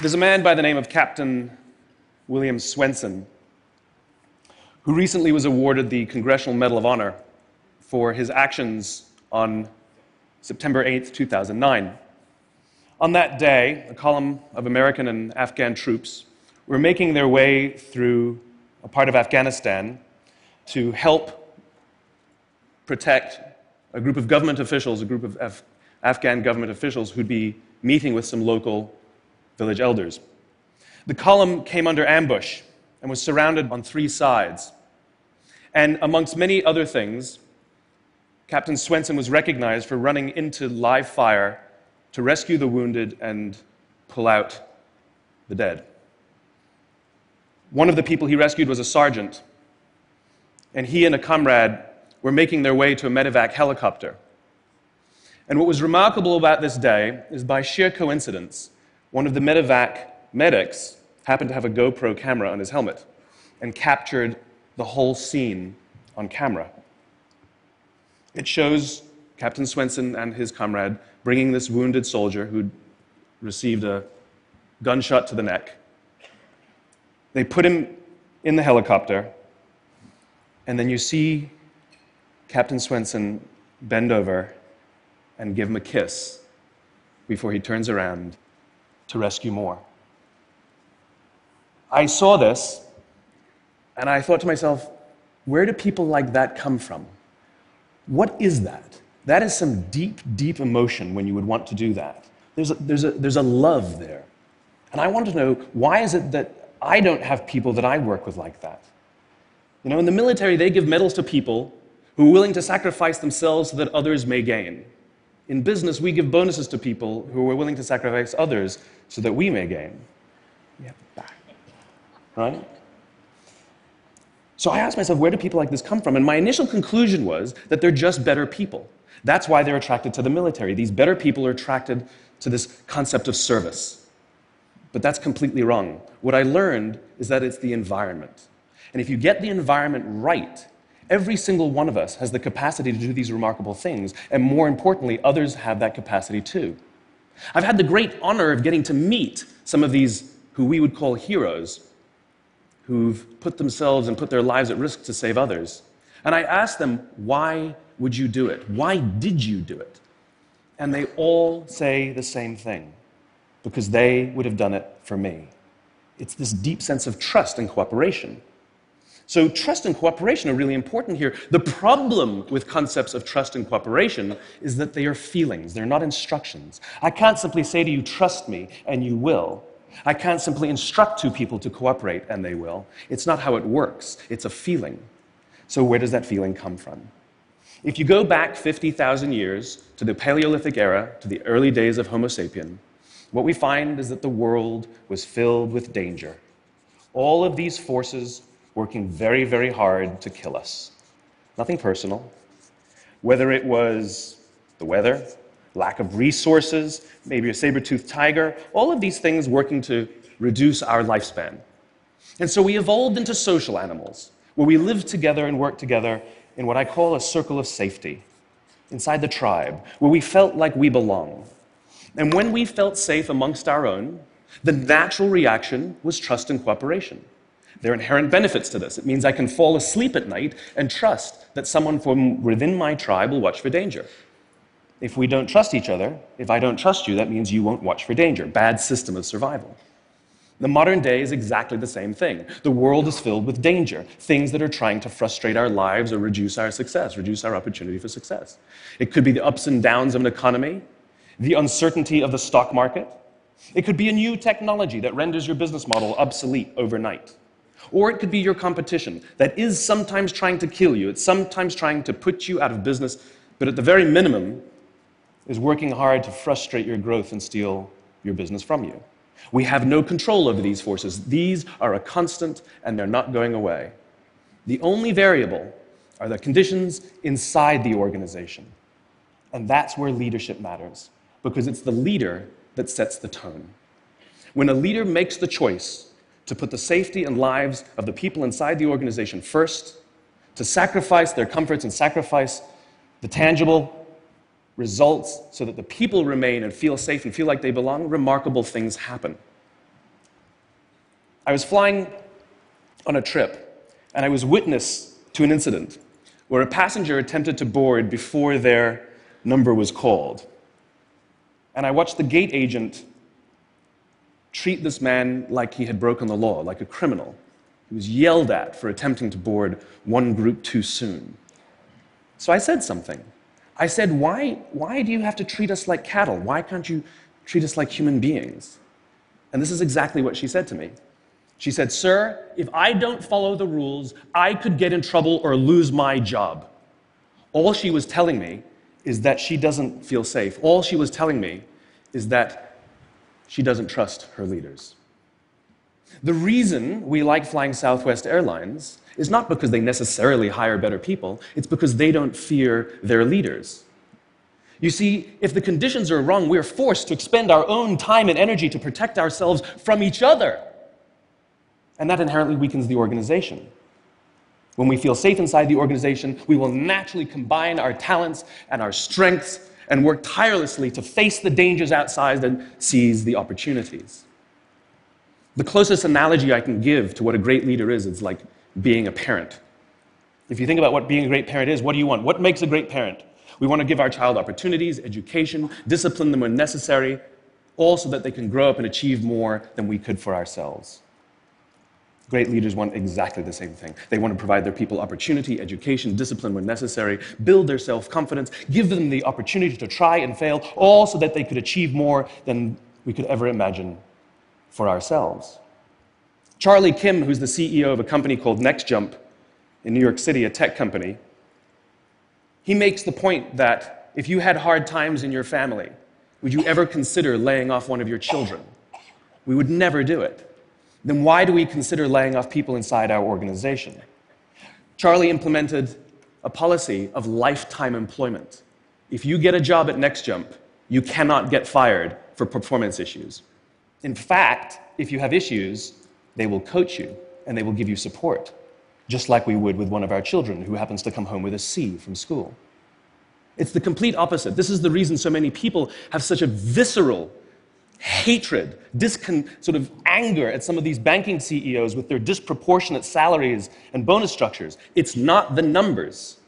There's a man by the name of Captain William Swenson who recently was awarded the Congressional Medal of Honor for his actions on September 8, 2009. On that day, a column of American and Afghan troops were making their way through a part of Afghanistan to help protect a group of government officials, a group of Af- Afghan government officials who'd be meeting with some local village elders. The column came under ambush and was surrounded on three sides. And amongst many other things, Captain Swenson was recognized for running into live fire to rescue the wounded and pull out the dead. One of the people he rescued was a sergeant, and he and a comrade were making their way to a medevac helicopter. And what was remarkable about this day is by sheer coincidence, one of the medevac medics happened to have a GoPro camera on his helmet and captured the whole scene on camera. It shows Captain Swenson and his comrade bringing this wounded soldier who'd received a gunshot to the neck. They put him in the helicopter, and then you see Captain Swenson bend over and give him a kiss before he turns around to rescue more. I saw this and I thought to myself, where do people like that come from? What is that? That is some deep, deep emotion when you would want to do that. There's a, there's a, there's a love there. And I want to know why is it that I don't have people that I work with like that? You know, in the military, they give medals to people who are willing to sacrifice themselves so that others may gain. In business, we give bonuses to people who are willing to sacrifice others so that we may gain. Back. Right? So I asked myself, where do people like this come from? And my initial conclusion was that they're just better people. That's why they're attracted to the military. These better people are attracted to this concept of service. But that's completely wrong. What I learned is that it's the environment. And if you get the environment right, every single one of us has the capacity to do these remarkable things. And more importantly, others have that capacity too. I've had the great honor of getting to meet some of these who we would call heroes who've put themselves and put their lives at risk to save others. And I asked them, why would you do it? Why did you do it? And they all say the same thing because they would have done it for me. It's this deep sense of trust and cooperation. So, trust and cooperation are really important here. The problem with concepts of trust and cooperation is that they are feelings, they're not instructions. I can't simply say to you, trust me, and you will. I can't simply instruct two people to cooperate and they will. It's not how it works, it's a feeling. So, where does that feeling come from? If you go back 50,000 years to the Paleolithic era, to the early days of Homo sapien, what we find is that the world was filled with danger. All of these forces working very, very hard to kill us. Nothing personal. Whether it was the weather, lack of resources, maybe a saber toothed tiger, all of these things working to reduce our lifespan. And so we evolved into social animals, where we live together and work together in what I call a circle of safety, inside the tribe, where we felt like we belong. And when we felt safe amongst our own, the natural reaction was trust and cooperation. There are inherent benefits to this. It means I can fall asleep at night and trust that someone from within my tribe will watch for danger. If we don't trust each other, if I don't trust you, that means you won't watch for danger. Bad system of survival. The modern day is exactly the same thing. The world is filled with danger, things that are trying to frustrate our lives or reduce our success, reduce our opportunity for success. It could be the ups and downs of an economy, the uncertainty of the stock market. It could be a new technology that renders your business model obsolete overnight. Or it could be your competition that is sometimes trying to kill you, it's sometimes trying to put you out of business, but at the very minimum, is working hard to frustrate your growth and steal your business from you. We have no control over these forces. These are a constant and they're not going away. The only variable are the conditions inside the organization. And that's where leadership matters, because it's the leader that sets the tone. When a leader makes the choice to put the safety and lives of the people inside the organization first, to sacrifice their comforts and sacrifice the tangible results so that the people remain and feel safe and feel like they belong, remarkable things happen. I was flying on a trip, and I was witness to an incident where a passenger attempted to board before their number was called. And I watched the gate agent treat this man like he had broken the law, like a criminal. He was yelled at for attempting to board one group too soon. So I said something. I said, why, why do you have to treat us like cattle? Why can't you treat us like human beings? And this is exactly what she said to me. She said, Sir, if I don't follow the rules, I could get in trouble or lose my job. All she was telling me is that she doesn't feel safe. All she was telling me is that she doesn't trust her leaders. The reason we like flying Southwest Airlines is not because they necessarily hire better people, it's because they don't fear their leaders. You see, if the conditions are wrong, we're forced to expend our own time and energy to protect ourselves from each other and that inherently weakens the organization. When we feel safe inside the organization, we will naturally combine our talents and our strengths and work tirelessly to face the dangers outside and seize the opportunities. The closest analogy I can give to what a great leader is, is like being a parent. If you think about what being a great parent is, what do you want? What makes a great parent? We want to give our child opportunities, education, discipline them when necessary, all so that they can grow up and achieve more than we could for ourselves. Great leaders want exactly the same thing. They want to provide their people opportunity, education, discipline when necessary, build their self confidence, give them the opportunity to try and fail, all so that they could achieve more than we could ever imagine for ourselves. Charlie Kim, who's the CEO of a company called NextJump in New York City, a tech company, he makes the point that if you had hard times in your family, would you ever consider laying off one of your children? We would never do it then why do we consider laying off people inside our organization? Charlie implemented a policy of lifetime employment. If you get a job at NextJump, you cannot get fired for performance issues. In fact, if you have issues, they will coach you and they will give you support, just like we would with one of our children who happens to come home with a C from school. It's the complete opposite. This is the reason so many people have such a visceral hatred, discon- sort of anger at some of these banking CEOs with their disproportionate salaries and bonus structures. It's not the numbers.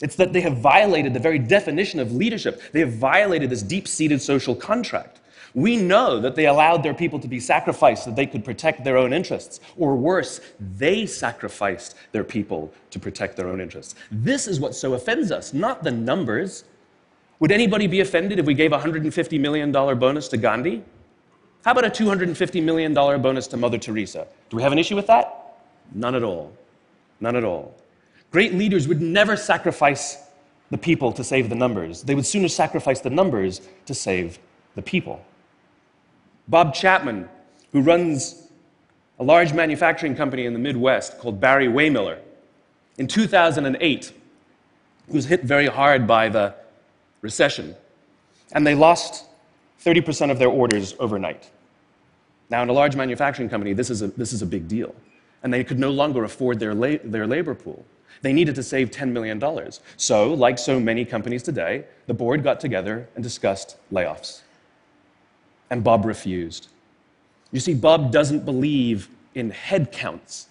It's that they have violated the very definition of leadership. They have violated this deep seated social contract. We know that they allowed their people to be sacrificed so that they could protect their own interests. Or worse, they sacrificed their people to protect their own interests. This is what so offends us, not the numbers. Would anybody be offended if we gave a $150 million bonus to Gandhi? How about a $250 million bonus to Mother Teresa? Do we have an issue with that? None at all. None at all. Great leaders would never sacrifice the people to save the numbers. They would sooner sacrifice the numbers to save the people. Bob Chapman, who runs a large manufacturing company in the Midwest called Barry-Wehmiller, in 2008, was hit very hard by the recession, and they lost 30% of their orders overnight. Now, in a large manufacturing company, this is a, this is a big deal, and they could no longer afford their, la- their labor pool. They needed to save $10 million. So, like so many companies today, the board got together and discussed layoffs. And Bob refused. You see, Bob doesn't believe in head counts.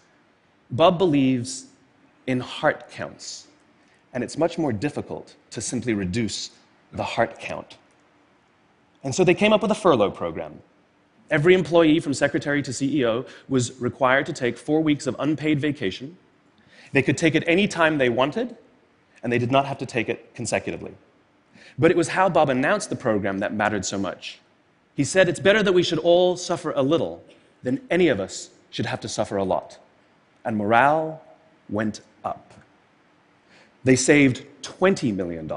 Bob believes in heart counts. And it's much more difficult to simply reduce the heart count. And so they came up with a furlough program. Every employee from secretary to CEO was required to take four weeks of unpaid vacation. They could take it any time they wanted, and they did not have to take it consecutively. But it was how Bob announced the program that mattered so much. He said, It's better that we should all suffer a little than any of us should have to suffer a lot. And morale went up. They saved $20 million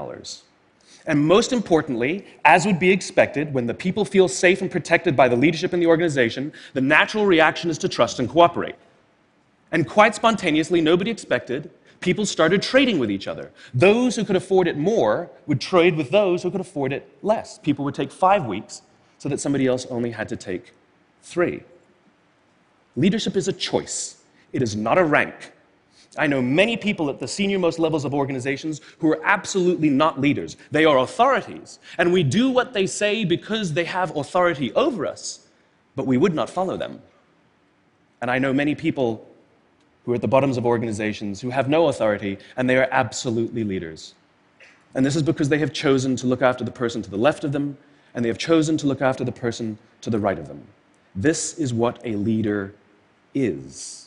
and most importantly, as would be expected, when the people feel safe and protected by the leadership in the organization, the natural reaction is to trust and cooperate. And quite spontaneously, nobody expected, people started trading with each other. Those who could afford it more would trade with those who could afford it less. People would take five weeks so that somebody else only had to take three. Leadership is a choice, it is not a rank. I know many people at the senior most levels of organizations who are absolutely not leaders. They are authorities, and we do what they say because they have authority over us, but we would not follow them. And I know many people who are at the bottoms of organizations who have no authority, and they are absolutely leaders. And this is because they have chosen to look after the person to the left of them, and they have chosen to look after the person to the right of them. This is what a leader is.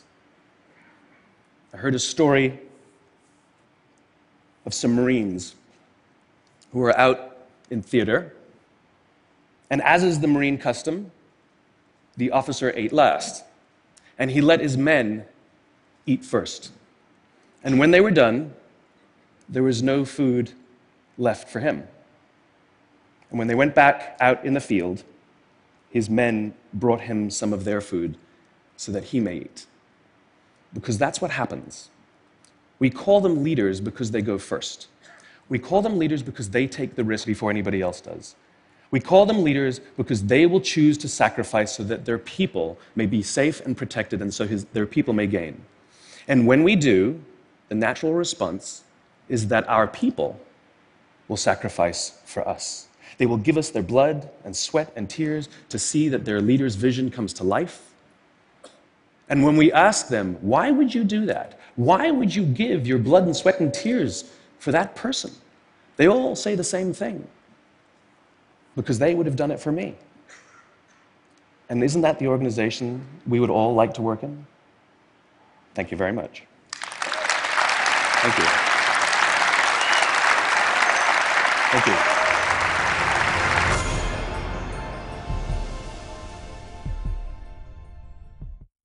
I heard a story of some Marines who were out in theater, and as is the Marine custom, the officer ate last, and he let his men eat first. And when they were done, there was no food left for him. And when they went back out in the field, his men brought him some of their food so that he may eat. Because that's what happens. We call them leaders because they go first. We call them leaders because they take the risk before anybody else does. We call them leaders because they will choose to sacrifice so that their people may be safe and protected and so his, their people may gain. And when we do, the natural response is that our people will sacrifice for us. They will give us their blood and sweat and tears to see that their leader's vision comes to life. And when we ask them, why would you do that? Why would you give your blood and sweat and tears for that person? They all say the same thing because they would have done it for me. And isn't that the organization we would all like to work in? Thank you very much. Thank you. Thank you.